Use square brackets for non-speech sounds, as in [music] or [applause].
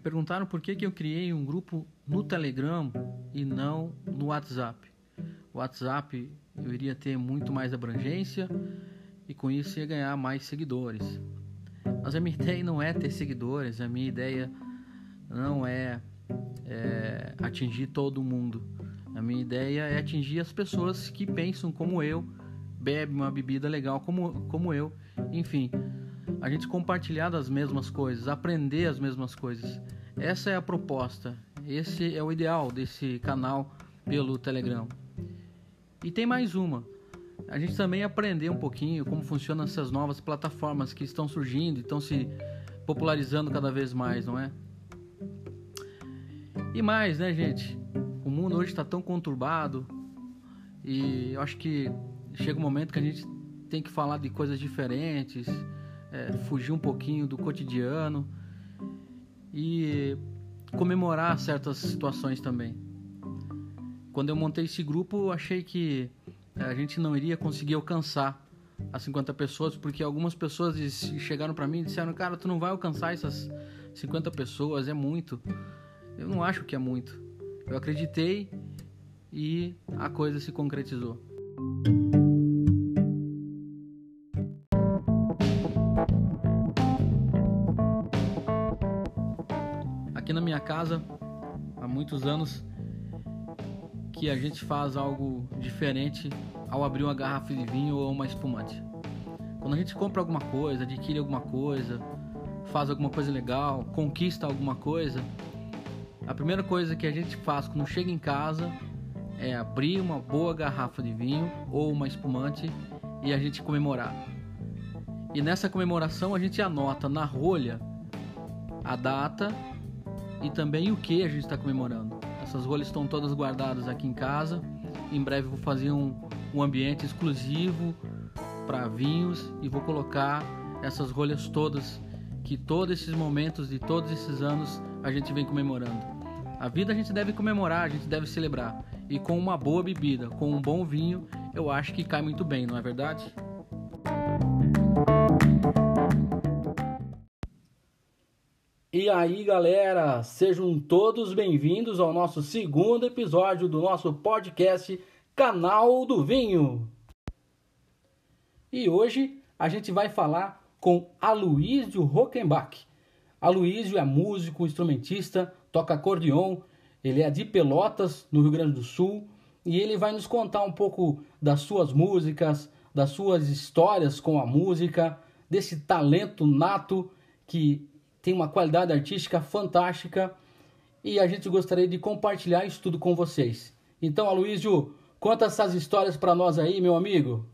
perguntaram por que, que eu criei um grupo no Telegram e não no WhatsApp. O WhatsApp eu iria ter muito mais abrangência e com isso ia ganhar mais seguidores. Mas a minha [laughs] ideia não é ter seguidores, a minha ideia não é, é atingir todo mundo. A minha ideia é atingir as pessoas que pensam como eu, bebem uma bebida legal como, como eu, enfim, a gente compartilhar das mesmas coisas, aprender as mesmas coisas. Essa é a proposta, esse é o ideal desse canal pelo Telegram. E tem mais uma. A gente também aprender um pouquinho como funcionam essas novas plataformas que estão surgindo e estão se popularizando cada vez mais, não é? E mais, né, gente? O mundo hoje está tão conturbado e eu acho que chega um momento que a gente tem que falar de coisas diferentes, é, fugir um pouquinho do cotidiano e comemorar certas situações também. Quando eu montei esse grupo, achei que é, a gente não iria conseguir alcançar as 50 pessoas, porque algumas pessoas chegaram para mim e disseram: Cara, tu não vai alcançar essas 50 pessoas, é muito. Eu não acho que é muito. Eu acreditei e a coisa se concretizou. Aqui na minha casa, há muitos anos, que a gente faz algo diferente ao abrir uma garrafa de vinho ou uma espumante. Quando a gente compra alguma coisa, adquire alguma coisa, faz alguma coisa legal, conquista alguma coisa, a primeira coisa que a gente faz quando chega em casa é abrir uma boa garrafa de vinho ou uma espumante e a gente comemorar. E nessa comemoração a gente anota na rolha a data e também o que a gente está comemorando. Essas rolhas estão todas guardadas aqui em casa. Em breve vou fazer um, um ambiente exclusivo para vinhos e vou colocar essas rolhas todas que todos esses momentos de todos esses anos a gente vem comemorando. A vida a gente deve comemorar, a gente deve celebrar. E com uma boa bebida, com um bom vinho, eu acho que cai muito bem, não é verdade? E aí, galera, sejam todos bem-vindos ao nosso segundo episódio do nosso podcast Canal do Vinho. E hoje a gente vai falar com Aloysio Rockenbach. Aloysio é músico, instrumentista, toca acordeon, ele é de Pelotas, no Rio Grande do Sul, e ele vai nos contar um pouco das suas músicas, das suas histórias com a música, desse talento nato que tem uma qualidade artística fantástica e a gente gostaria de compartilhar isso tudo com vocês. Então, Aloysio, conta essas histórias para nós aí, meu amigo.